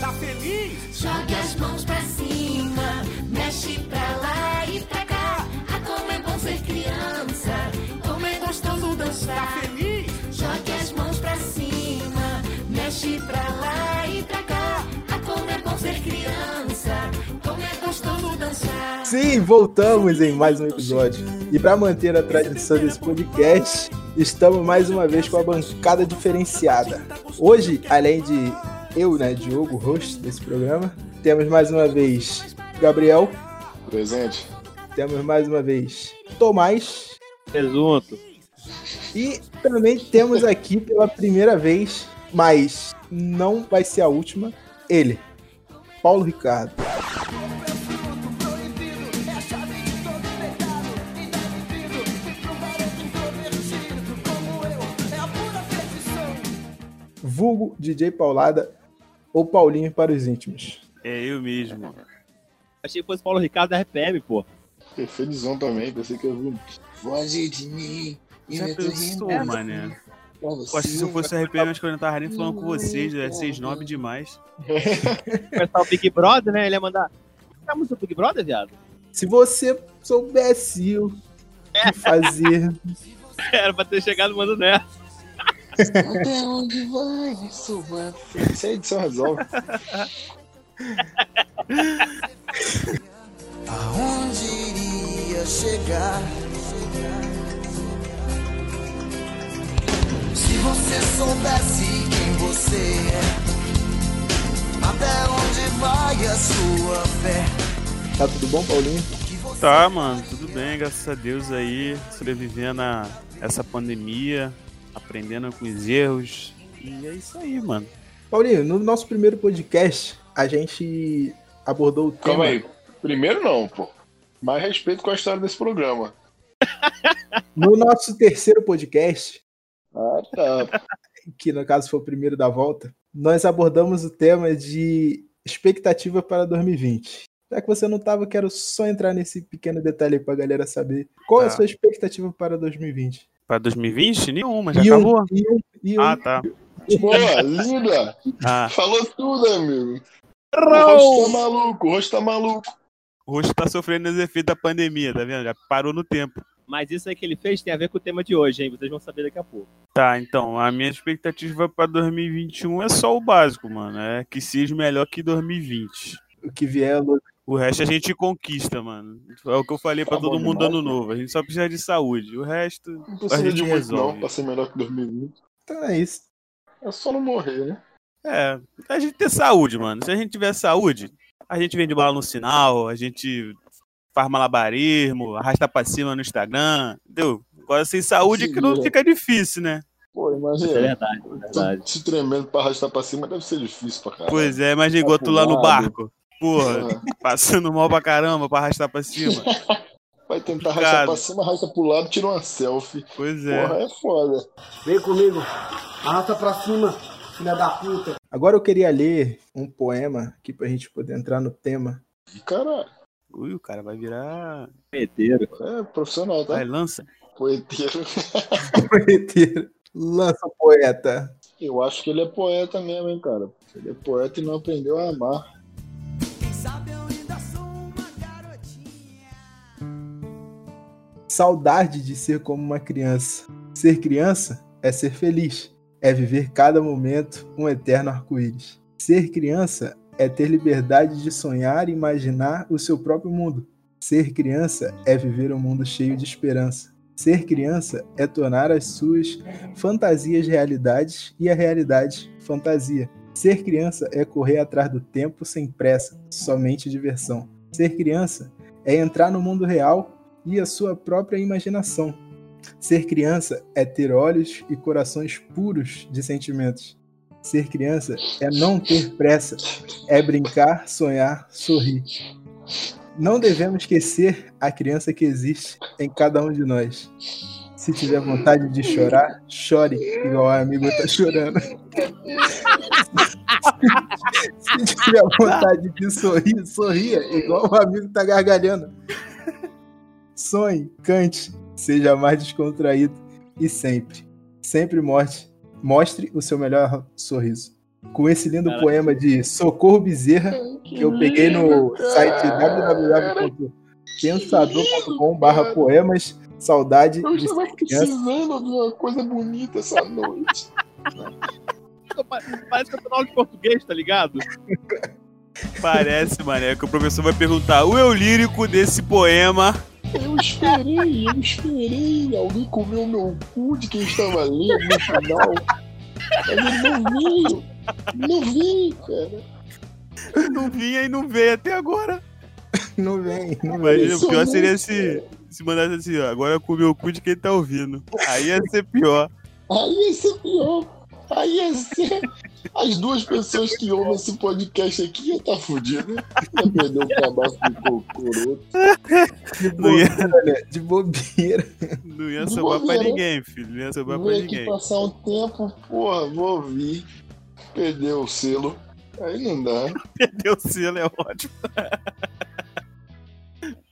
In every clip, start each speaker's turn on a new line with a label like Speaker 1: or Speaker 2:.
Speaker 1: Tá feliz?
Speaker 2: Jogue as mãos pra cima, mexe pra lá e pra cá. Ah, como é bom ser criança, como é gostoso
Speaker 1: Tá
Speaker 2: dançar.
Speaker 1: feliz?
Speaker 2: Jogue as mãos pra cima, mexe pra lá e pra cá. Ah, como é bom ser criança, como é gostoso dançar.
Speaker 3: Sim, voltamos em mais um episódio. E para manter a tradição desse podcast, estamos mais uma vez com a bancada diferenciada. Hoje, além de eu, né, Diogo, host desse programa, temos mais uma vez Gabriel,
Speaker 4: Presente.
Speaker 3: temos mais uma vez Tomás
Speaker 5: Presunto.
Speaker 3: e também temos aqui pela primeira vez, mas não vai ser a última, ele, Paulo Ricardo. Vulgo DJ Paulada ou Paulinho para os íntimos.
Speaker 5: É eu mesmo. Achei que fosse Paulo Ricardo da RPM, pô.
Speaker 4: Fiquei felizão também, pensei que eu vi. Foge de mim. e
Speaker 5: Já
Speaker 4: eu
Speaker 5: pensou, mané? Pô, acho que se eu fosse RPM, acho que eu não tava nem falando com vocês, é 6-9 demais.
Speaker 6: começar o Big Brother, né? Ele ia mandar. Estamos no Big Brother, viado?
Speaker 3: Se você soubesse o que fazer.
Speaker 6: Era pra ter chegado mandando essa.
Speaker 4: Até onde vai sua fé? Isso a edição resolve.
Speaker 7: Aonde iria chegar? Se você soubesse quem você é, até onde vai a sua fé?
Speaker 3: Tá tudo bom, Paulinho?
Speaker 5: Tá, mano, tudo bem, graças a Deus aí, sobrevivendo a essa pandemia, aprendendo com os erros. E é isso aí, mano.
Speaker 3: Paulinho, no nosso primeiro podcast, a gente abordou o tema.
Speaker 4: Calma aí. Primeiro não, pô. Mais respeito com a história desse programa.
Speaker 3: No nosso terceiro podcast,
Speaker 4: Ah, tá.
Speaker 3: que no caso foi o primeiro da volta, nós abordamos o tema de expectativa para 2020. Já que você não tava, quero só entrar nesse pequeno detalhe aí pra galera saber. Qual é a
Speaker 5: Tá.
Speaker 3: sua expectativa para 2020?
Speaker 5: Pra 2020? Nenhuma, já
Speaker 3: E um-
Speaker 5: acabou?
Speaker 3: e um- e um-
Speaker 5: Ah, tá.
Speaker 4: Boa, linda.
Speaker 5: Ah,
Speaker 4: Falou tudo, amigo. O rosto tá maluco, o rosto tá maluco.
Speaker 5: o rosto tá sofrendo os efeitos da pandemia, tá vendo? Já parou no tempo.
Speaker 6: Mas isso aí que ele fez tem a ver com o tema de hoje, hein? Vocês vão saber daqui a pouco.
Speaker 5: Tá, então, a minha expectativa pra 2021 é só o básico, mano. É que seja melhor que 2020.
Speaker 3: O que vier, Lu-
Speaker 5: O resto a gente conquista, mano. É o que eu falei pra
Speaker 4: Tá
Speaker 5: todo
Speaker 4: bom
Speaker 5: mundo
Speaker 4: demais,
Speaker 5: ano novo. A gente só precisa de saúde. O resto.
Speaker 4: Não
Speaker 5: A
Speaker 4: precisa
Speaker 5: gente
Speaker 4: de muito
Speaker 5: resolve.
Speaker 4: não, pra ser melhor que 2020.
Speaker 3: então é isso.
Speaker 4: É só não morrer, né?
Speaker 5: É, a gente ter saúde, mano. Se a gente tiver saúde, a gente vende bola no sinal, a gente faz malabarismo, arrasta pra cima no Instagram, entendeu? Agora sem saúde que não
Speaker 4: é.
Speaker 5: fica difícil, né?
Speaker 4: Pô,
Speaker 6: É
Speaker 4: imagina.
Speaker 6: verdade, é verdade.
Speaker 4: Se tremendo pra arrastar pra cima deve ser difícil pra caralho.
Speaker 5: Pois é, imagina igual tu lá no
Speaker 4: Acumulado.
Speaker 5: barco. Porra,
Speaker 4: Ah,
Speaker 5: passando mal pra caramba pra arrastar pra cima.
Speaker 4: Vai tentar arrastar pra cima, arrasta pro lado, tira uma selfie.
Speaker 5: Pois é.
Speaker 4: Porra, é foda.
Speaker 8: Vem comigo. Arrasta pra cima, filha da puta.
Speaker 3: Agora eu queria ler um poema aqui pra gente poder entrar no tema.
Speaker 4: Caralho,
Speaker 5: Ui, o cara vai virar.
Speaker 6: Meteiro.
Speaker 4: é profissional, tá?
Speaker 5: Vai, lança.
Speaker 4: Poeteiro.
Speaker 3: Poeteiro. Lança poeta.
Speaker 4: Eu acho que ele é poeta mesmo, hein, cara. Ele é poeta e não aprendeu a amar.
Speaker 3: Saudade de ser como uma criança. Ser criança é ser feliz, é viver cada momento um eterno arco-íris. Ser criança é ter liberdade de sonhar e imaginar o seu próprio mundo. Ser criança é viver um mundo cheio de esperança. Ser criança é tornar as suas fantasias realidades e a realidade fantasia. Ser criança é correr atrás do tempo sem pressa, somente diversão. Ser criança é entrar no mundo real e a sua própria imaginação. Ser criança é ter olhos e corações puros de sentimentos. Ser criança é não ter pressa, é brincar, sonhar, sorrir. Não devemos esquecer a criança que existe em cada um de nós. Se tiver vontade de chorar, chore, igual a amigo tá chorando. Se tiver vontade de sorrir, sorria, igual o amigo tá gargalhando. Sonhe, cante, seja mais descontraído e sempre, sempre mostre, mostre o seu melhor sorriso. Com esse lindo
Speaker 6: Caraca.
Speaker 3: poema de Socorro Bezerra, que eu peguei no site www.pensador.com.br poemas, saudade
Speaker 4: Eu
Speaker 3: de
Speaker 4: estava precisando de uma coisa bonita essa noite.
Speaker 6: Parece que eu tô na aula de português, tá ligado?
Speaker 5: Parece, mané, que o professor vai perguntar o eu lírico desse poema.
Speaker 4: Eu esperei, eu esperei. Alguém comeu meu cu de quem estava lendo no final. Mas ele não veio. Não veio, cara.
Speaker 5: Não vinha e não veio até agora.
Speaker 3: Não vem, não vem.
Speaker 5: Imagina, o pior seria se, se mandasse assim, ó, agora comeu o cu de quem tá ouvindo. Aí ia ser pior.
Speaker 4: Aí ia ser pior. Aí ia ser. As duas pessoas que ouvem esse podcast aqui ia estar tá fudido. Ia perder o cabaço do cocoroto.
Speaker 3: De
Speaker 5: Não ia-
Speaker 3: bobeira, de bobeira.
Speaker 5: Não ia sobrar pra ninguém, filho. Não ia sobrar pra ninguém.
Speaker 4: passar um tempo, porra, vou ouvir. Perdeu o selo. Aí não dá.
Speaker 5: Perdeu o selo, é ótimo.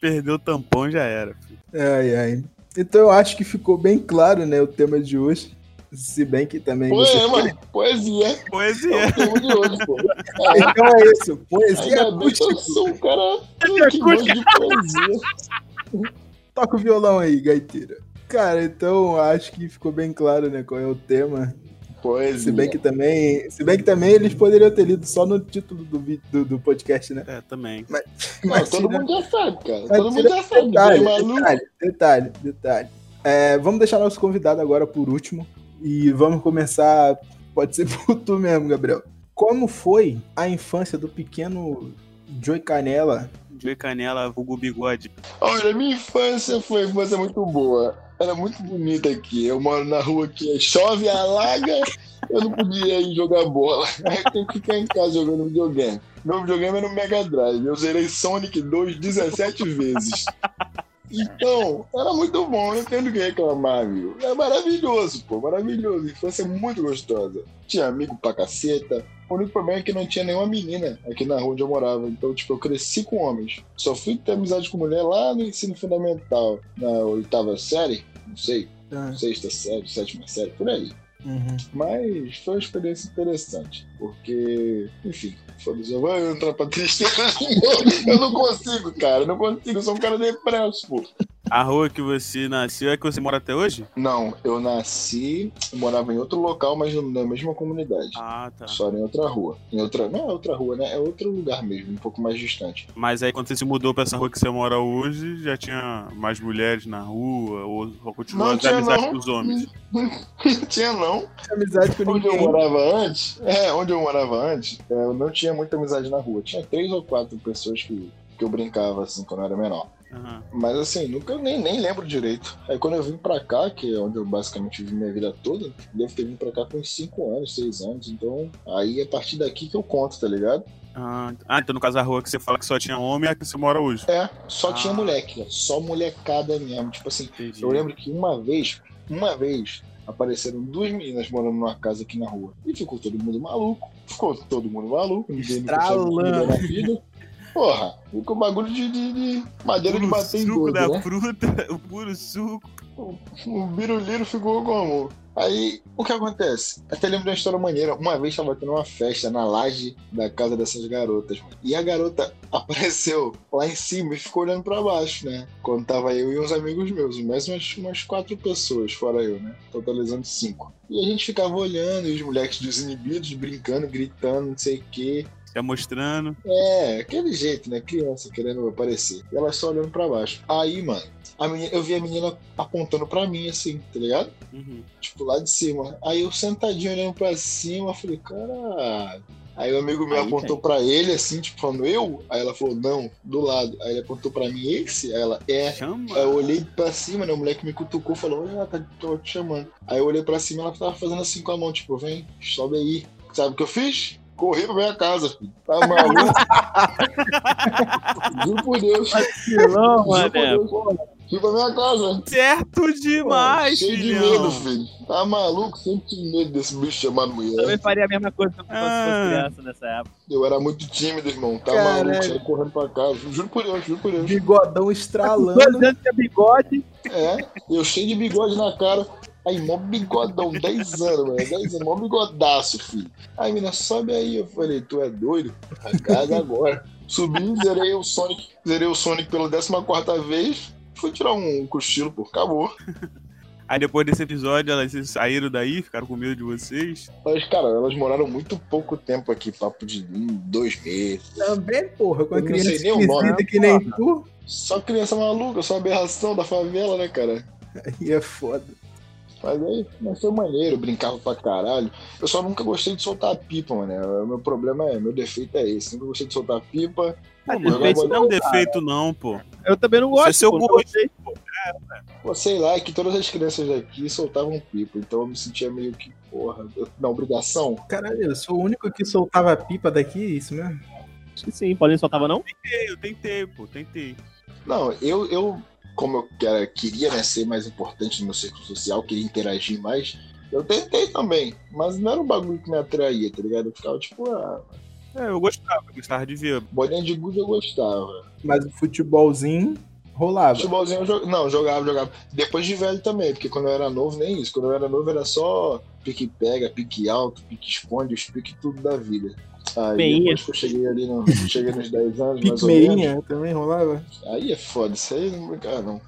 Speaker 5: Perdeu o tampão, já era. filho.
Speaker 3: Ai, ai. Então eu acho que ficou bem claro, né, o tema de hoje. Se bem que também você...
Speaker 4: Poema, poesia. É
Speaker 5: Poesia.
Speaker 4: o de hoje, pô.
Speaker 3: Então é isso. Poesia
Speaker 4: Ainda bem que eu sou um cara que gosta de poesia.
Speaker 3: Toca o violão aí, gaiteira. Cara, então acho que ficou bem claro, né, qual é o tema.
Speaker 4: Poesia.
Speaker 3: Se bem que também, se bem que também eles poderiam ter lido só no título do, do, do podcast, né?
Speaker 5: É, também.
Speaker 4: Não, todo
Speaker 3: tira-
Speaker 4: mundo já sabe, cara.
Speaker 3: mas
Speaker 4: Todo mundo já sabe.
Speaker 3: Detalhe, detalhe, detalhe, detalhe. É, vamos deixar nosso convidado agora por último e vamos começar. Pode ser por tu mesmo, Gabriel. Como foi a infância do pequeno Joey Canela?
Speaker 5: Joey Canela, vulgo bigode.
Speaker 4: Olha, minha infância foi uma infância muito boa. Era muito bonita aqui. Eu moro na rua que chove, alaga. Eu não podia ir jogar bola. Aí eu tenho que ficar em casa jogando videogame. Meu videogame era no Mega Drive. Eu zerei Sonic 2 17 vezes. Então, era muito bom, não tenho do que reclamar, viu? É maravilhoso, pô, maravilhoso. Infância muito gostosa. Tinha amigo pra caceta. O único problema é que não tinha nenhuma menina aqui na rua onde eu morava. Então, tipo, eu cresci com homens. Só fui ter amizade com mulher lá no ensino fundamental, na oitava série, não sei,
Speaker 3: Ah,
Speaker 4: sexta série, sétima série, por aí.
Speaker 3: Uhum.
Speaker 4: Mas foi uma experiência interessante, porque, enfim, foda-se, eu vou entrar pra tristeza. eu não consigo, cara, eu não consigo, eu sou um cara depresso, pô.
Speaker 5: A rua que você nasceu é que você mora até hoje?
Speaker 4: Não, eu nasci, eu morava em outro local, mas na mesma comunidade.
Speaker 5: Ah, tá.
Speaker 4: Só em outra rua. Em outra. Não é outra rua, né? É outro lugar mesmo, um pouco mais distante.
Speaker 5: Mas aí quando você se mudou pra essa rua que você mora hoje, já tinha mais mulheres na rua? Ou, ou continuou
Speaker 4: Não tinha,
Speaker 5: amizades
Speaker 4: não.
Speaker 5: com os homens?
Speaker 4: Não tinha, não.
Speaker 3: Amizade com
Speaker 4: Onde eu
Speaker 3: ninguém.
Speaker 4: morava antes, é, onde eu morava antes, é, eu não tinha muita amizade na rua. Tinha três ou quatro pessoas que, que eu brincava, assim, quando eu era menor. Mas assim, nunca nem, nem lembro direito. Aí quando eu vim pra cá, que é onde eu basicamente vivi minha vida toda, devo ter vindo pra cá com uns 5 anos, 6 anos. Então, aí é a partir daqui que eu conto, tá ligado?
Speaker 5: Ah, ah, então no caso a rua que você fala que só tinha homem é a que você mora hoje.
Speaker 4: É, só
Speaker 5: Ah.
Speaker 4: tinha moleque, só molecada mesmo. Tipo assim,
Speaker 5: Entendi.
Speaker 4: eu lembro que uma vez, uma vez, apareceram duas meninas morando numa casa aqui na rua. E ficou todo mundo maluco. Ficou todo mundo maluco. Ninguém
Speaker 3: Estralando.
Speaker 4: ninguém na vida. Porra, ficou bagulho de, de, de madeira de
Speaker 5: O
Speaker 4: bater em
Speaker 5: suco da
Speaker 4: né?
Speaker 5: fruta, o puro suco.
Speaker 4: O biruliro ficou como? Aí, o que acontece? Até lembro de uma história maneira. Uma vez tava tendo uma festa na laje da casa dessas garotas. E a garota apareceu lá em cima e ficou olhando pra baixo, né? Quando tava eu e uns amigos meus. Mais umas, umas quatro pessoas, fora eu, né? Totalizando cinco. E a gente ficava olhando, e os moleques desinibidos, brincando, gritando, não sei o quê.
Speaker 5: Já mostrando.
Speaker 4: É, aquele jeito, né? Criança querendo aparecer. E ela só olhando pra baixo. Aí, mano, a menina, eu vi a menina apontando pra mim, assim, tá ligado?
Speaker 5: Uhum.
Speaker 4: Tipo, lá de cima. Aí eu sentadinho olhando pra cima, falei, caralho. Aí o amigo meu
Speaker 6: Aí
Speaker 4: apontou pra ele, assim, tipo, falando, eu? Aí ela falou, não, do lado. Aí ele apontou pra mim, esse? Aí ela, é.
Speaker 5: Chama.
Speaker 4: Aí eu olhei pra cima, né? O moleque me cutucou, falou, olha, tá tô te chamando. Aí eu olhei pra cima, ela tava fazendo assim com a mão, tipo, vem, sobe aí. Sabe o que eu fiz? Corri pra minha casa, filho. Tá maluco? Juro por Deus.
Speaker 6: Filão,
Speaker 4: Juro por
Speaker 6: mané.
Speaker 4: Deus. Fui pra minha casa.
Speaker 5: Certo demais,
Speaker 4: Cheio de
Speaker 5: filhão.
Speaker 4: medo, filho. Tá maluco? Sempre tive medo desse bicho chamado mulher.
Speaker 6: Também faria a mesma coisa se eu fosse
Speaker 5: Ah.
Speaker 6: criança nessa época.
Speaker 4: Eu era muito tímido, irmão. Tá
Speaker 3: Caralho.
Speaker 4: maluco, saí correndo pra casa. Juro por Deus, juro por Deus.
Speaker 3: Bigodão
Speaker 6: Dois
Speaker 3: estralando.
Speaker 6: anos tinha bigode.
Speaker 4: É, eu cheio de bigode na cara. Aí, mó bigodão, 10 anos, mano. 10 anos, mó bigodaço, filho. Aí, menina, sobe aí. Eu falei, tu é doido? Arrancada agora. Subi, zerei o Sonic. Zerei o Sonic pela 14 vez. Fui tirar um cochilo, pô. Acabou.
Speaker 5: Aí depois desse episódio, elas saíram daí, ficaram com medo de vocês.
Speaker 4: Mas, cara, elas moraram muito pouco tempo aqui, papo de hum, dois meses.
Speaker 3: Também, porra, com a
Speaker 4: Eu não
Speaker 3: criança
Speaker 4: sei nem o nome,
Speaker 3: que nem tu.
Speaker 4: Só criança maluca, só aberração da favela, né, cara?
Speaker 3: Aí é foda.
Speaker 4: Mas aí, mas foi maneiro, brincava pra caralho. Eu só nunca gostei de soltar pipa, mano. O meu problema é, meu defeito é esse. Nunca gostei de soltar pipa.
Speaker 5: Ah,
Speaker 4: Pô,
Speaker 5: defeito
Speaker 4: jogava-
Speaker 5: não é um defeito, não, pô.
Speaker 6: Eu também não gosto.
Speaker 5: Isso é seu
Speaker 6: pô, gostei.
Speaker 4: Pô, sei lá, é que todas as crianças daqui soltavam pipa. Então eu me sentia meio que, porra, eu- na obrigação.
Speaker 3: Caralho, eu sou o único que soltava pipa daqui, é isso mesmo?
Speaker 6: Acho que sim, Paulinho só tava não?
Speaker 5: Tentei, eu tentei, pô, tentei.
Speaker 4: Não, eu, eu como eu quero- queria né, ser mais importante no meu círculo social, queria interagir mais, eu tentei também. Mas não era um bagulho que me atraía, tá ligado? Eu ficava tipo, ah,
Speaker 5: É, eu gostava, eu gostava de ver.
Speaker 4: bolinha de gude eu gostava.
Speaker 3: Mas o futebolzinho rolava.
Speaker 4: Futebolzinho eu jogava. Não, jogava, jogava. Depois de velho também, porque quando eu era novo, nem isso. Quando eu era novo era só pique pega, pique alto, pique esconde, os pique tudo da vida. Aí
Speaker 6: Meinha.
Speaker 4: depois que eu cheguei ali, no, cheguei nos 10 anos, mais ou menos.
Speaker 3: também rolava.
Speaker 4: Aí é foda, isso aí não brincar, não.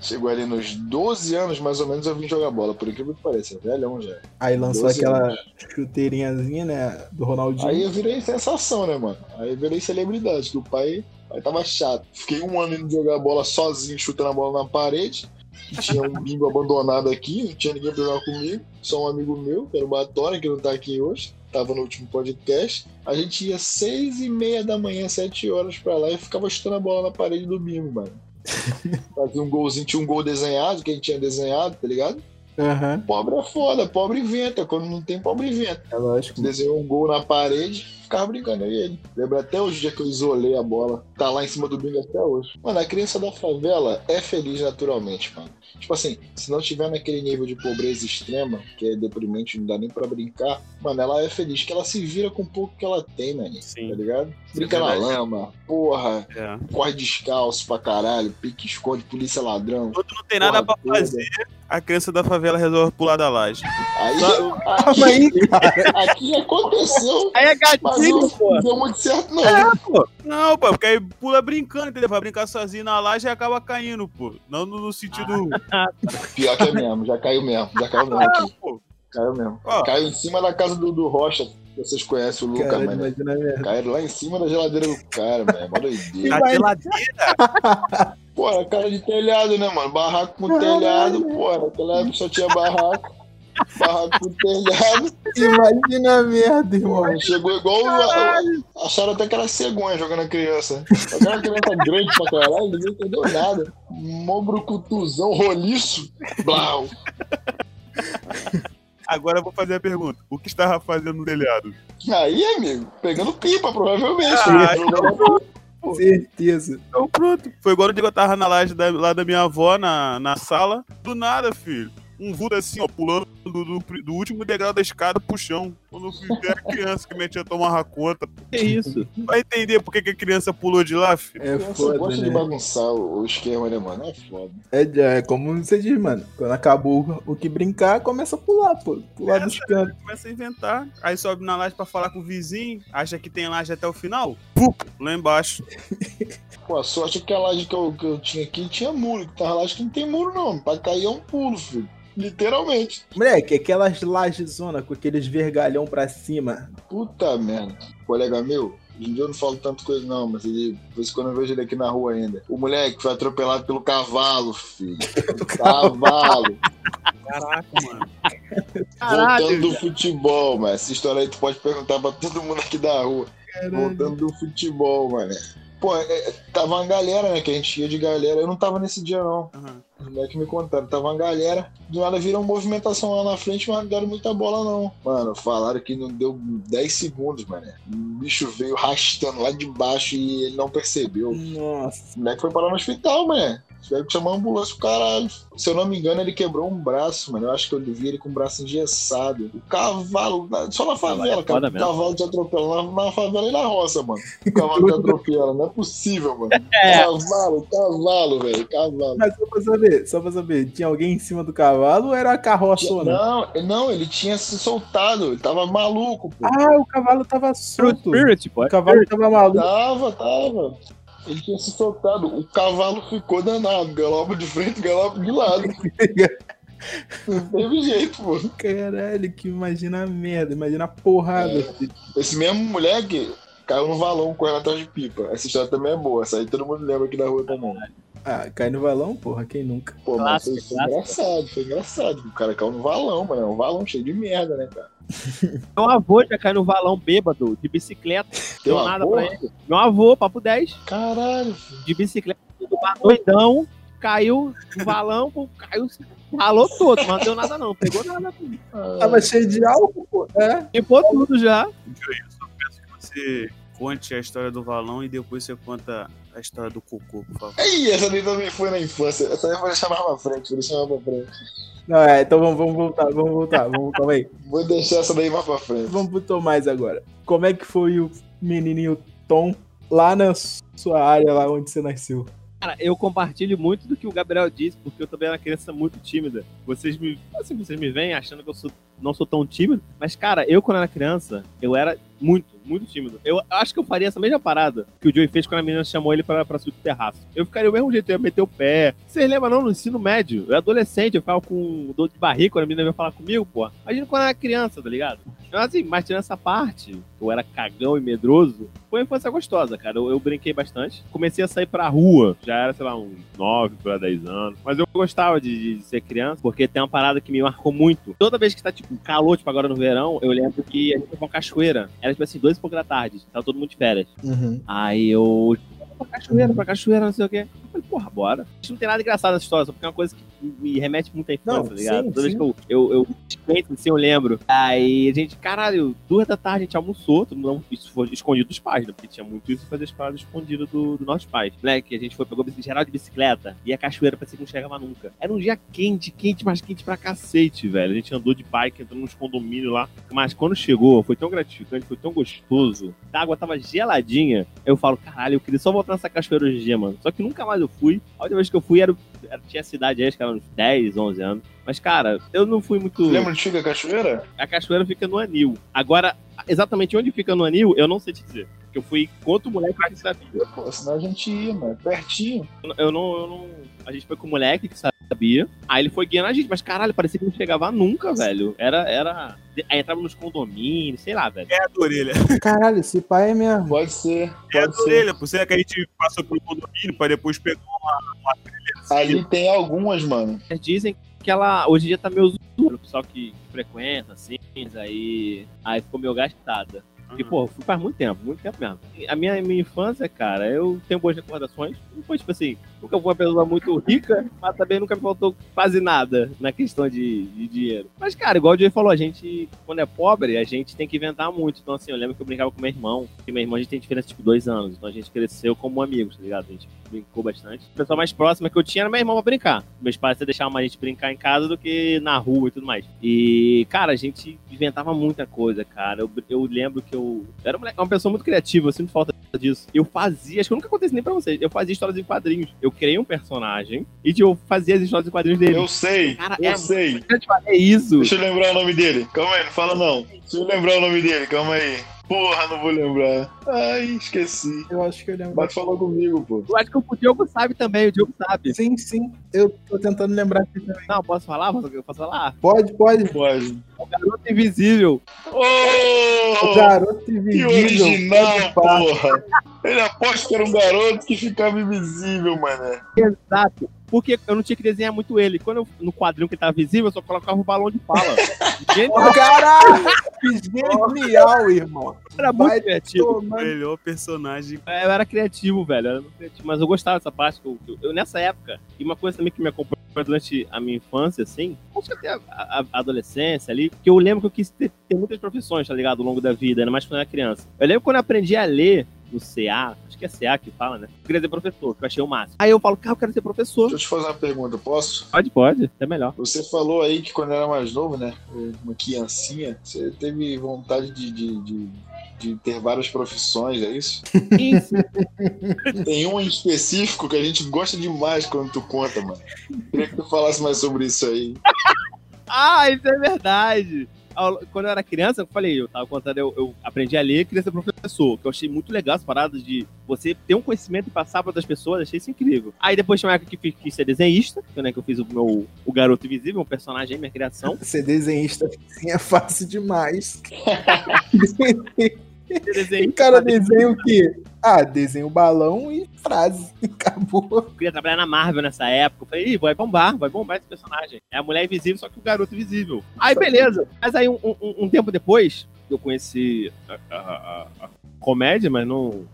Speaker 4: Chegou ali nos 12 anos, mais ou menos, eu vim jogar bola, por incrível que pareça, velhão já.
Speaker 3: Aí lançou
Speaker 4: 12
Speaker 3: aquela
Speaker 4: anos.
Speaker 3: chuteirinhazinha, né? Do Ronaldinho.
Speaker 4: Aí eu virei sensação, né, mano? Aí eu virei celebridade, que o pai, pai tava chato. Fiquei um ano indo jogar bola sozinho, chutando a bola na parede. Tinha um bingo abandonado aqui, não tinha ninguém pra jogar comigo. Só um amigo meu, que era o Batória, que não tá aqui hoje. Tava no último podcast. A gente ia seis e meia da manhã, sete horas pra lá e ficava chutando a bola na parede do bingo, mano. Fazia um golzinho, tinha um gol desenhado, que a gente tinha desenhado, tá ligado?
Speaker 3: Aham,
Speaker 4: Pobre é foda, pobre inventa. Quando não tem, pobre inventa
Speaker 3: é lógico.
Speaker 4: desenhou um gol na parede, ficava brincando aí ele. Lembra até hoje o dia que eu isolei a bola. Tá lá em cima do bingo até hoje. Mano, a criança da favela é feliz naturalmente, mano. Tipo assim, se não tiver naquele nível de pobreza extrema, que é deprimente, não dá nem pra brincar, mano, ela é feliz, que ela se vira com o pouco que ela tem, mano. Tá
Speaker 5: Sim.
Speaker 4: ligado? Brinca na
Speaker 5: verdade.
Speaker 4: lama, porra,
Speaker 5: É.
Speaker 4: corre descalço pra caralho, pique, esconde, polícia ladrão.
Speaker 5: Quando não tem nada pra
Speaker 4: Porra
Speaker 5: fazer, a criança da favela resolve pular da laje.
Speaker 4: Aí,
Speaker 3: aí, cara.
Speaker 4: aqui aconteceu,
Speaker 6: Aí é
Speaker 4: mas
Speaker 6: gatilho,
Speaker 4: não
Speaker 6: pô.
Speaker 4: deu muito certo, não.
Speaker 5: É, pô. Não, pô, porque aí pula brincando, entendeu? Vai brincar sozinho na laje e acaba caindo, pô. Não no, no sentido.
Speaker 4: Pior que é mesmo, já caiu mesmo, já caiu mesmo aqui.
Speaker 5: pô.
Speaker 4: Caiu mesmo.
Speaker 5: Ó.
Speaker 4: Caiu em cima da casa do, do Rocha. Vocês conhecem o Lucas,
Speaker 3: Caralho,
Speaker 4: mano. Caíram lá em cima da geladeira do cara. Mó doideira.
Speaker 5: Na geladeira.
Speaker 4: Pô, era cara de telhado, né, mano? Barraco com telhado, pô. Naquela época só tinha barraco. Barraco com telhado.
Speaker 3: Imagina a merda, irmão.
Speaker 4: Pô, Chegou igual. a- Acharam até que era cegonha jogando a criança. Aquela criança grande pra caralho, ninguém entendeu nada. Mó brucutuzão, roliço. Blau.
Speaker 5: Agora eu vou fazer a pergunta: o que estava fazendo no telhado?
Speaker 4: Aí, amigo, pegando pipa, provavelmente.
Speaker 5: Ah,
Speaker 4: Jogando
Speaker 3: Certeza.
Speaker 5: Então pronto. Foi igual o dia que eu tava na laje da, lá da minha avó, na, na sala. Do nada, filho. Um vulto assim, ó, pulando do, do, do último degrau da escada pro chão. Quando eu fui ver era criança que minha tia tomava conta.
Speaker 6: Que isso?
Speaker 5: Vai entender por que, que a criança pulou de lá, filho?
Speaker 3: É foda,
Speaker 4: gosta de
Speaker 3: né?
Speaker 4: bagunçar o, o esquema, né, mano? É foda.
Speaker 3: É, é como você diz, mano. Quando acabou o que brincar, começa a pular, pô. Pular dos cantos.
Speaker 5: Começa a inventar. Aí sobe na laje pra falar com o vizinho. Acha que tem laje até o final. Pum, lá embaixo.
Speaker 4: Pô, a sorte é que a laje que eu, que eu tinha aqui tinha muro. Que tava laje que não tem muro, não. Pra cair é um pulo, filho. Literalmente.
Speaker 3: Moleque, aquelas lajes-zona com aqueles vergalhão pra cima.
Speaker 4: Puta merda. Colega meu, hoje em dia eu não falo tanto coisa, não, mas ele, de vez em quando eu vejo ele aqui na rua ainda. O moleque foi atropelado pelo cavalo, filho. cavalo.
Speaker 5: Caraca, mano.
Speaker 4: Voltando do futebol, mano. Essa história aí tu pode perguntar pra todo mundo aqui da rua. Voltando do futebol, mano. Pô, é, tava uma galera, né? Que a gente ia de galera. Eu não tava nesse dia, não.
Speaker 5: Aham.
Speaker 4: Os moleques me contaram. Tava uma galera. Do nada viram movimentação lá na frente, mas não deram muita bola, não. Mano, falaram que não deu 10 segundos, mano. O bicho veio rastando lá de baixo e ele não percebeu.
Speaker 3: Nossa.
Speaker 4: O moleque foi parar no hospital, mano. Tiveram que chamar a ambulância pro caralho. Se eu não me engano, ele quebrou um braço, mano. Eu acho que eu vi ele com o braço engessado. O cavalo, só na favela,
Speaker 6: é
Speaker 4: cara. O cavalo te atropela na, na favela e na roça, mano. O cavalo te atropela. Não é possível, mano.
Speaker 6: É.
Speaker 4: Cavalo, cavalo, velho. Cavalo.
Speaker 3: Mas só pra saber, só pra saber, tinha alguém em cima do cavalo ou era a carroçona?
Speaker 4: Não, não, ele tinha se soltado. Ele tava maluco, pô.
Speaker 3: Ah, o cavalo tava solto.
Speaker 6: Spirit, pô.
Speaker 3: O cavalo tava maluco.
Speaker 4: Tava, tava. Ele tinha se soltado. O cavalo ficou danado. Galope de frente, galope de lado. Não teve jeito, pô.
Speaker 3: Caralho, que imagina a merda, imagina a porrada.
Speaker 4: Esse mesmo moleque caiu no valão correndo atrás de pipa. Essa história também é boa. Essa aí todo mundo lembra aqui da rua também.
Speaker 3: Ah, cai no valão, porra, quem nunca?
Speaker 4: Pô, mas foi, foi engraçado, foi engraçado. O cara caiu no valão, mano. É um valão cheio de merda, né, cara?
Speaker 6: Meu avô já caiu no valão bêbado, de bicicleta. Deu nada
Speaker 4: avô?
Speaker 6: pra ele. Meu avô, papo 10,
Speaker 4: Caralho, filho.
Speaker 6: de bicicleta, do bar doidão, caiu no valão, caiu, ralou todo, mas não deu nada não, pegou nada.
Speaker 3: Tava cheio de álcool, pô. É.
Speaker 6: Limpou tudo já.
Speaker 5: Eu só peço que você conte a história do valão e depois você conta a história do cocô, por favor.
Speaker 4: Ih, essa daí também foi na infância. Essa aí eu vou deixar mais pra frente, vou deixar mais pra frente.
Speaker 3: Não, é, então vamos, vamos voltar, vamos voltar, vamos, calma aí.
Speaker 4: Vou deixar essa daí mais pra frente.
Speaker 3: Vamos pro Tomás agora. Como é que foi o menininho Tom lá na sua área, lá onde você nasceu?
Speaker 6: Cara, eu compartilho muito do que o Gabriel disse, porque eu também era uma criança muito tímida. Vocês me, assim, vocês me veem achando que eu sou, não sou tão tímido, mas cara, eu quando era criança, eu era muito, muito tímido. Eu acho que eu faria essa mesma parada que o Joey fez quando a menina chamou ele pra, pra subir do terraço. Eu ficaria do mesmo jeito, eu ia meter o pé. Vocês lembram não, no ensino médio? Eu era adolescente, eu ficava com dor de barriga quando a menina veio falar comigo, pô. Imagina quando eu era criança, tá ligado? Então, assim, mas tirando essa parte, eu era cagão e medroso, foi uma infância gostosa, cara. Eu, eu brinquei bastante. Comecei a sair pra rua, já era, sei lá, uns 9 para 10 anos. Mas eu gostava de, de ser criança, porque tem uma parada que me marcou muito. Toda vez que tá, tipo, calor, tipo, agora no verão, eu lembro que a gente foi pra uma cachoeira. Era, tipo assim, dois e pouco da tarde. Tava todo mundo de férias.
Speaker 3: Uhum.
Speaker 6: Aí eu. Pra cachoeira, pra cachoeira, não sei o quê. Eu falei, porra, bora. Não tem nada engraçado nessa história, só porque é uma coisa que me remete muito à infância,
Speaker 3: Não,
Speaker 6: tá ligado?
Speaker 3: sim,
Speaker 6: Toda vez
Speaker 3: sim.
Speaker 6: que eu, eu, eu penso assim, eu lembro. Aí a gente, caralho, duas da tarde a gente almoçou, todo mundo isso foi escondido dos pais, né? Porque tinha muito isso fazer as paradas escondidas do, do nossos pais. Moleque, a gente foi, pegou geral de bicicleta e a cachoeira parecia que não chegava nunca. Era um dia quente, quente, mas quente pra cacete, velho. A gente andou de bike, entrando nos condomínios lá. Mas quando chegou, foi tão gratificante, foi tão gostoso. A água tava geladinha. Eu falo, caralho, eu queria só voltar nessa cachoeira hoje em dia, mano. Só que nunca mais eu fui. A última vez que eu fui era, era- tinha cidade aí, acho que era uns 10, 11 anos. Mas, cara, eu não fui muito.
Speaker 4: Lembra de Chica Cachoeira?
Speaker 6: A cachoeira fica no anil. Agora, exatamente onde fica no anil, eu não sei te dizer. Porque eu fui com outro moleque que sabia.
Speaker 4: Pô, senão a gente ia, mano. Pertinho.
Speaker 6: Eu não, eu não. A gente foi com o moleque que sabia. Aí ele foi guiando a gente, mas caralho, parecia que não chegava nunca, velho. Era. era... Aí entrava nos condomínios, sei lá, velho.
Speaker 5: É a da orelha.
Speaker 3: Caralho, esse pai é mesmo.
Speaker 4: Pode ser.
Speaker 5: É a
Speaker 4: Pode
Speaker 5: da
Speaker 4: ser.
Speaker 5: orelha, pô. Será que a gente passou pelo condomínio pra depois pegar uma, uma trilha assim?
Speaker 4: Ali tem algumas, mano.
Speaker 6: Eles dizem que ela hoje em dia tá meio zoada, o pessoal que frequenta, assim, aí, aí ficou meio gastada. Porque,
Speaker 5: Uhum.
Speaker 6: pô, fui faz muito tempo, muito tempo mesmo. E A minha, minha infância, cara, eu tenho boas recordações. Não foi, tipo assim, nunca fui uma pessoa muito rica, mas também nunca me faltou quase nada na questão de, de dinheiro. Mas, cara, igual o Jay falou, a gente, quando é pobre, a gente tem que inventar muito. Então, assim, eu lembro que eu brincava com meu irmão, e meu irmão a gente tem diferença, tipo, dois anos. Então a gente cresceu como amigos, tá ligado? A gente brincou bastante. A pessoa mais próxima que eu tinha era meu irmão pra brincar. Meus pais deixavam a gente brincar em casa do que na rua e tudo mais. E, cara, a gente inventava muita coisa, cara. Eu, eu lembro que eu. eu era um uma pessoa muito criativa, eu sinto falta disso. Eu fazia, acho que nunca aconteceu nem pra vocês. Eu fazia histórias em quadrinhos. Eu criei um personagem e tipo, eu fazia as histórias em quadrinhos dele.
Speaker 4: Eu sei.
Speaker 6: Cara,
Speaker 4: eu
Speaker 6: é-
Speaker 4: sei.
Speaker 6: Eu te falei isso.
Speaker 4: Deixa eu lembrar o nome dele. Calma aí, não fala não. Deixa eu lembrar o nome dele, calma aí. Porra, não vou lembrar. Ai, esqueci.
Speaker 3: Eu acho que eu lembro.
Speaker 4: Mas falou comigo, pô.
Speaker 6: Eu acho que o Diogo sabe também, o Diogo sabe.
Speaker 3: Sim, sim. Eu tô tentando lembrar aqui também.
Speaker 6: Não, posso falar? Posso, eu posso falar?
Speaker 3: Pode, pode.
Speaker 4: Pode.
Speaker 6: O garoto invisível.
Speaker 3: O
Speaker 4: Oh!
Speaker 3: garoto
Speaker 4: Que
Speaker 3: invisível.
Speaker 4: original,
Speaker 3: pode pá.
Speaker 4: porra. Ele aposta que era um garoto que ficava invisível, mané.
Speaker 6: Exato. Porque eu não tinha que desenhar muito ele. Quando eu, no quadrinho que tava visível, eu só colocava o balão de fala. Genial,
Speaker 3: Caralho! Que genial, irmão.
Speaker 6: era muito
Speaker 3: Vai
Speaker 6: criativo.
Speaker 3: tomar-
Speaker 5: Melhor personagem.
Speaker 6: É, Eu era criativo, velho. eu era criativo, mas eu gostava dessa parte. eu- eu- nessa época, e uma coisa também que me acompanhou durante a minha infância, assim, acho que até a, a- a adolescência ali, que eu lembro que eu quis ter, ter muitas profissões, tá ligado? Ao longo da vida, ainda mais quando eu era criança. Eu lembro quando eu aprendi a ler, no CA, acho que é CA que fala, né? Eu queria ser professor, que eu achei o máximo. Aí eu falo, cara, eu quero ser professor.
Speaker 4: Deixa eu te fazer uma pergunta, posso?
Speaker 6: Pode, pode, é melhor.
Speaker 4: Você falou aí que quando era mais novo, né? Uma criancinha, você teve vontade de, de, de, de ter várias profissões, é isso?
Speaker 6: Isso.
Speaker 4: Tem um em específico que a gente gosta demais quando tu conta, mano. Queria que tu falasse mais sobre isso aí.
Speaker 6: ah, isso é verdade. Quando eu era criança, eu falei, eu tava contando, eu, eu aprendi a ler e queria ser professor, que eu achei muito legal as paradas de você ter um conhecimento e passar para outras pessoas, achei isso incrível. Aí depois tinha uma época que fiz- quis ser desenhista, que, né, que eu fiz o meu o Garoto Invisível, um personagem, minha criação.
Speaker 3: Ser desenhista assim é fácil demais.
Speaker 6: Ser desenhista,
Speaker 3: o cara desenha o quê? Ah, desenha o balão e frase. Acabou.
Speaker 6: eu queria trabalhar na Marvel nessa época. Eu falei, Ih, vai bombar, vai bombar esse personagem. É a mulher invisível, só que o garoto invisível. Aí, beleza. Mas aí, um, um- um tempo depois, eu conheci a, a- a- a comédia, mas não.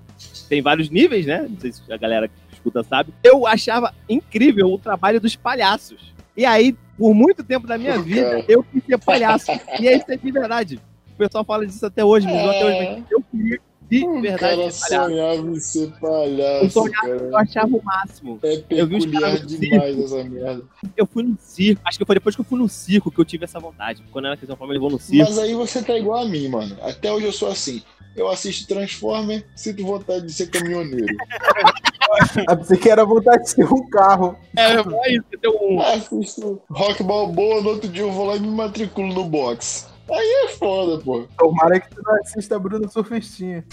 Speaker 6: Tem vários níveis, né? Não sei se a galera que escuta sabe. Eu achava incrível o trabalho dos palhaços. E aí, por muito tempo da minha vida,
Speaker 4: cara.
Speaker 6: eu quis ser palhaço. e é isso é de verdade. O pessoal fala disso até hoje, me zoa até hoje.
Speaker 4: É.
Speaker 6: Mas eu queria de
Speaker 4: O
Speaker 6: verdade
Speaker 4: cara
Speaker 6: ser palhaço.
Speaker 4: sonhava em ser
Speaker 6: Eu
Speaker 4: palhaço,
Speaker 6: eu
Speaker 4: cara.
Speaker 6: achava o máximo.
Speaker 4: É
Speaker 6: eu vi os
Speaker 4: peculiar
Speaker 6: no
Speaker 4: demais essa merda.
Speaker 6: Eu fui no circo. Acho que foi depois que eu fui no circo que eu tive essa vontade. Quando eu era criança, eu vou no circo.
Speaker 4: Mas aí você tá igual a mim, mano. Até hoje eu sou assim. Eu assisto Transformer, sinto vontade de ser caminhoneiro.
Speaker 3: Você que era vontade de ter um carro.
Speaker 6: É, é isso. Deu um...
Speaker 4: Assisto Rock Balboa, no outro dia eu vou lá e me matriculo no box. Aí é foda, pô.
Speaker 3: Tomara que tu não assista Bruno Surfistinha.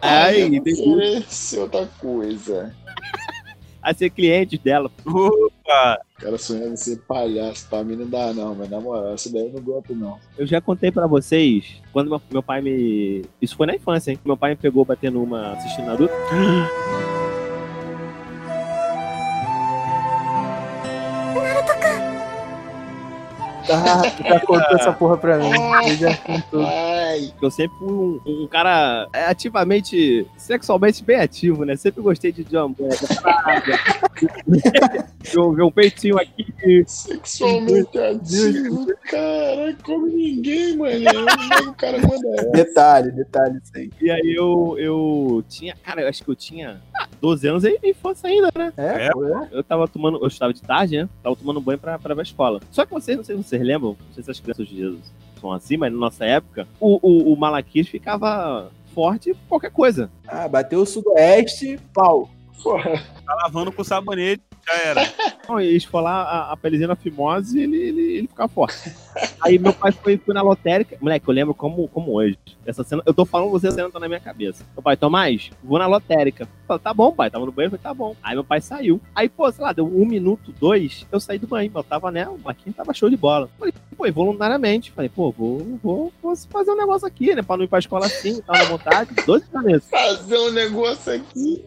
Speaker 6: Aí,
Speaker 4: eu
Speaker 6: tem
Speaker 4: querer ser outra coisa.
Speaker 6: a ser cliente dela.
Speaker 5: Opa!
Speaker 4: O cara sonhava em ser palhaço, pra mim não dá não, mas na moral, essa daí eu não gosto não.
Speaker 6: Eu já contei pra vocês, quando meu, meu pai me... Isso foi na infância, hein? Meu pai me pegou batendo uma assistindo Naruto.
Speaker 3: Tá, já contou essa porra pra mim. Ele já contou.
Speaker 6: Eu sempre fui um, um cara é, ativamente, sexualmente bem ativo, né? Sempre gostei de, de uma mulher parada. Eu ver um peitinho aqui.
Speaker 4: sexualmente ativo, cara, como ninguém, mano. O cara manda essa.
Speaker 3: Detalhe, detalhe isso aí.
Speaker 6: E aí eu, eu tinha, cara, eu acho que eu tinha ah, 12 anos aí, infância ainda, né?
Speaker 3: É,
Speaker 5: É.
Speaker 3: é.
Speaker 6: Eu tava tomando, eu estava de tarde, né? Tava tomando banho pra, pra ir pra escola. Só que vocês, não sei se vocês lembram, não sei se as crianças de Jesus são assim, mas na nossa época, o, o, o Malaquias ficava forte por qualquer coisa.
Speaker 3: Ah, bateu o sudoeste, pau.
Speaker 4: Porra,
Speaker 5: Tá lavando com sabonete, já era.
Speaker 6: Então, e esfolar a, a pelezinha na fimose ele, ele, ele ficava forte. Aí meu pai foi, foi na lotérica. Moleque, eu lembro como, como hoje. Essa cena, eu tô falando, você a cena tá na minha cabeça. Meu pai, Tomás, vou na lotérica. Falei, tá bom, pai. Tava no banheiro, falei, tá bom. Aí meu pai saiu. Aí, pô, sei lá, deu um minuto, dois, eu saí do banho. Eu tava, né, o Marquinhos tava show de bola. Falei, pô, voluntariamente. Falei, pô, vou, vou, vou fazer um negócio aqui, né, pra não ir pra escola assim, tava na vontade. Dois canetas.
Speaker 4: fazer um negócio aqui.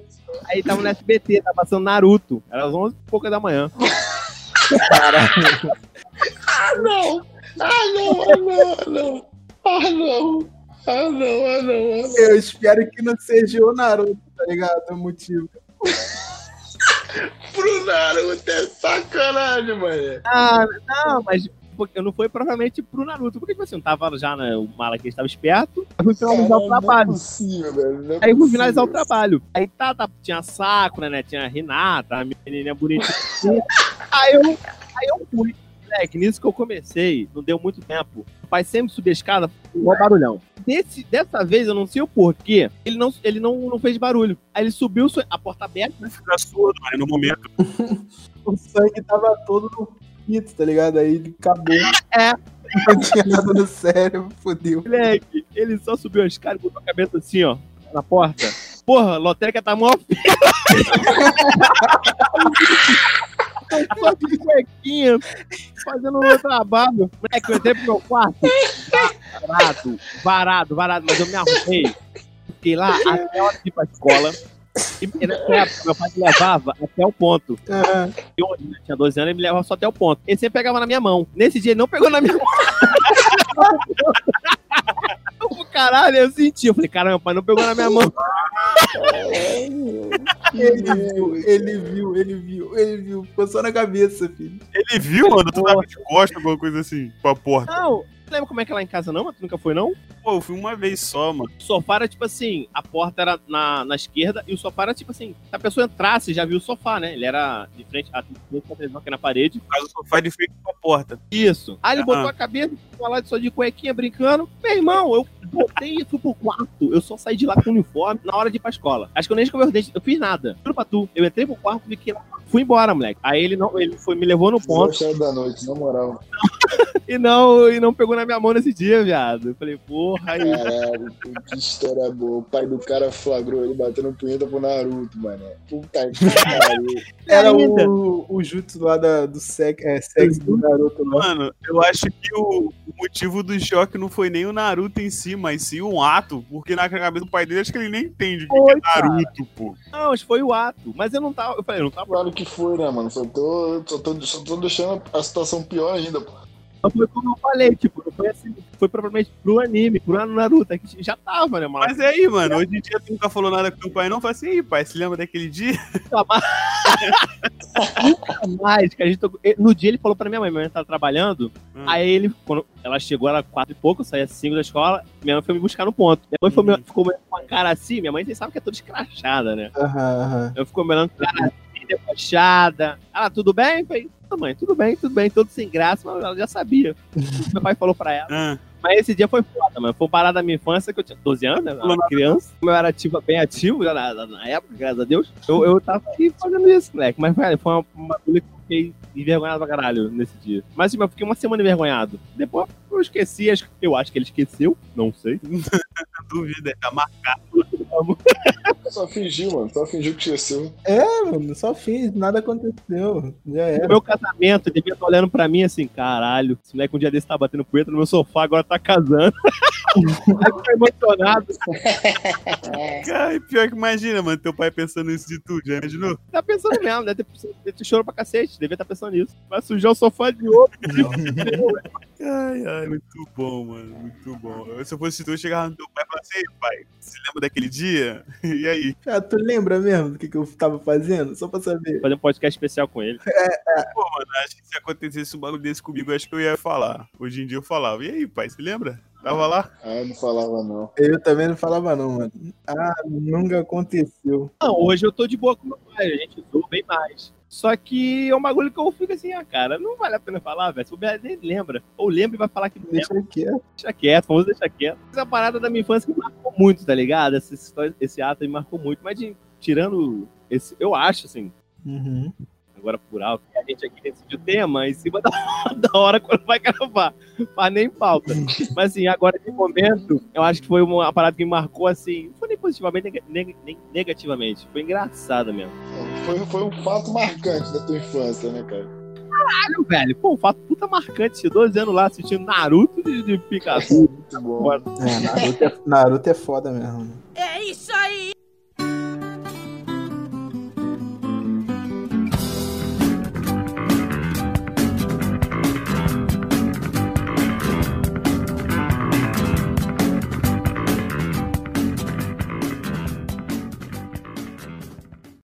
Speaker 6: Aí tava no SBT, tava tá passando Naruto. Era às 11 e pouca da manhã. Caralho.
Speaker 4: ah, não! Ah, não! Ah, não! Ah, não! Ah, não! Ah, não, ah, não, ah, não.
Speaker 3: Eu espero que não seja o Naruto, tá ligado? É o motivo.
Speaker 4: Pro Naruto é sacanagem, mano.
Speaker 6: Ah, não, mas porque não foi provavelmente pro Naruto. Porque tipo assim, não tava já, né? O Malaquias estava esperto. Eu fui finalizar o
Speaker 4: Caralho, Não é
Speaker 6: trabalho.
Speaker 4: possível, velho. Não é
Speaker 6: Aí eu fui
Speaker 4: possível.
Speaker 6: finalizar o trabalho. Aí tá, tá, tinha a Sakura, né? Tinha a Renata, a menininha bonitinha. aí eu, aí eu fui. Moleque, nisso que eu comecei, não deu muito tempo. O pai sempre subia a escada, igual barulhão. Desse, dessa vez, eu não sei o porquê, ele não, ele não, não fez barulho. Aí ele subiu, a porta aberta, né?
Speaker 5: Fica surdo, no momento.
Speaker 3: O sangue tava todo no tá ligado? Aí ele acabou.
Speaker 6: É.
Speaker 3: Não tinha nada no cérebro, fodeu.
Speaker 6: Moleque, ele só subiu a escada e botou a cabeça assim, ó, na porta. Porra, lotérica tá mó Só de cuequinha, fazendo o meu trabalho. Moleque, eu entrei pro meu quarto, varado, varado, varado, mas eu me arrumei. Fiquei lá até a hora de ir pra escola. E época, meu pai me levava até o ponto.
Speaker 3: Ah,
Speaker 6: Eu né, tinha 12 anos, ele me levava só até o ponto. Ele sempre pegava na minha mão. Nesse dia, ele não pegou na minha mão. Caralho, eu senti. Eu falei, caramba, meu pai não pegou na minha mão.
Speaker 3: ele viu, ele viu, ele viu, ele viu. Ficou só na cabeça, filho.
Speaker 5: Ele viu, mano, tu tava de costas, alguma coisa assim, com a porta.
Speaker 6: Não, lembra como é que é lá em casa, não? Mas tu nunca foi, não?
Speaker 5: Pô, eu fui uma vez só, mano.
Speaker 6: O sofá era tipo assim, a porta era na, na esquerda e o sofá era tipo assim, se a pessoa entrasse, já viu o sofá, né? Ele era de frente, a, televisão aqui na parede.
Speaker 5: Causa do sofá de frente com a porta.
Speaker 6: Isso. Aí ele
Speaker 5: Aham.
Speaker 6: botou a cabeça, ficou lá de só de cuequinha brincando. Meu irmão, eu botei isso pro quarto. Eu só saí de lá com o uniforme na hora de ir pra escola. Acho que eu nem escovei os dentes, eu fiz nada. Juro pra tu. Eu entrei pro quarto, fiquei lá. Fui embora, moleque. Aí ele não, ele foi, me levou no ponto
Speaker 4: da noite, na moral.
Speaker 6: e não, e não pegou na minha mão nesse dia, viado. Eu falei, porra, aí.
Speaker 4: Caralho, que história boa. O pai do cara flagrou ele batendo punheta pro Naruto, mano. Puta que pariu.
Speaker 3: Era o, o jutsu lá da, do sex, é, sexo do Naruto lá.
Speaker 5: Mano, eu acho que o, o motivo do choque não foi nem o Naruto em si, mas sim um ato, porque na cabeça do pai dele acho que ele nem entende o que é Naruto, pô.
Speaker 6: Não, acho que foi o ato. Mas eu não tava. Eu falei, eu não tava.
Speaker 4: Claro que foi, né, mano? Só tô, só tô, só tô deixando a situação pior ainda, pô.
Speaker 6: Não foi como eu falei, tipo, não foi assim. Foi propriamente pro anime, pro Naruto. É que já tava, né, mano?
Speaker 5: Mas é aí, mano, hoje em dia tu nunca falou nada com teu pai, não? Fala assim, "Ih, pai, se lembra daquele dia?
Speaker 6: Nunca mais, que a gente tocou- No dia ele falou pra minha mãe, minha mãe tava trabalhando.
Speaker 5: Hum.
Speaker 6: Aí ele, quando ela chegou, era quatro e pouco, saía cinco da escola, minha mãe foi me buscar no ponto. Minha mãe foi,
Speaker 5: Uhum.
Speaker 6: ficou com a cara assim, minha mãe, vocês sabem que é toda escrachada, né?
Speaker 3: Aham, aham.
Speaker 6: Eu fico olhando cara assim, debochada. Ah, tudo bem? Eu falei, "Ah, mãe, tudo bem, tudo bem, tudo sem graça, mas ela já sabia. Meu pai falou pra ela.
Speaker 5: Ah,
Speaker 6: Mas esse dia foi foda, mano. Foi parada da minha infância, que eu tinha 12 anos, né? Eu era criança. Como eu era ativo, bem ativo já na, na- época, graças a Deus. Eu, eu tava aí fazendo isso, moleque. Mas, velho, foi uma, uma coisa que eu fiquei envergonhado pra caralho nesse dia. Mas, assim, eu fiquei uma semana envergonhado. Depois eu esqueci, eu acho que ele esqueceu, não sei.
Speaker 5: duvida, tá marcado.
Speaker 4: Só fingiu, mano. Só fingiu que esqueceu.
Speaker 3: É, mano, só fiz, nada aconteceu. Já
Speaker 6: No meu casamento, ele devia estar olhando pra mim assim, caralho, esse moleque um dia desse tá batendo punheta no meu sofá, agora tá casando. Aí emocionado.
Speaker 5: Cara, e pior que imagina, mano, teu pai pensando isso de tudo, já imaginou?
Speaker 6: Tá pensando mesmo, deve ter, deve ter choro pra cacete, devia estar pensando nisso. Vai sujar o sofá de outro.
Speaker 5: Ai, ai, muito bom, mano, muito bom. Se eu fosse tu, eu chegava no teu pai e falava assim, "Ei, pai, se lembra daquele dia? E aí?
Speaker 3: Ah, tu lembra mesmo do que, que eu tava fazendo? Só pra saber.
Speaker 6: Fazer um podcast especial com ele.
Speaker 5: Pô, mano, acho que se acontecesse um bagulho desse comigo, eu acho que eu ia falar. Hoje em dia eu falava, e aí, pai, se lembra? Tava lá?
Speaker 4: Ah, eu não falava, não.
Speaker 3: Eu também não falava, não, mano. Ah, nunca aconteceu.
Speaker 6: Não, hoje eu tô de boa com meu pai, a gente zoa bem mais. Só que é um bagulho que eu fico assim, ah, cara, não vale a pena falar, velho. Se o Bé nem lembra. Ou lembra e vai falar que não lembra,
Speaker 3: Deixa quieto.
Speaker 6: deixa quieto, vamos deixar quieto. Essa parada da minha infância me marcou muito, tá ligado? Essa história, esse ato me marcou muito. Mas de- tirando esse, eu acho, assim,
Speaker 3: Uhum.
Speaker 6: agora por alto, que a gente aqui decide o tema em cima da, da hora quando vai gravar. Faz nem falta. Mas assim, agora de momento, eu acho que foi uma parada que me marcou assim, não foi nem positivamente, nem negativamente. Foi engraçada mesmo.
Speaker 4: Foi, foi um fato marcante da tua infância, né, cara?
Speaker 6: Caralho, velho. Pô, um fato puta marcante. Esse 12 anos lá assistindo Naruto de, de Pikachu.
Speaker 4: Muito bom.
Speaker 3: É, Naruto é, Naruto é foda mesmo.
Speaker 2: É isso aí!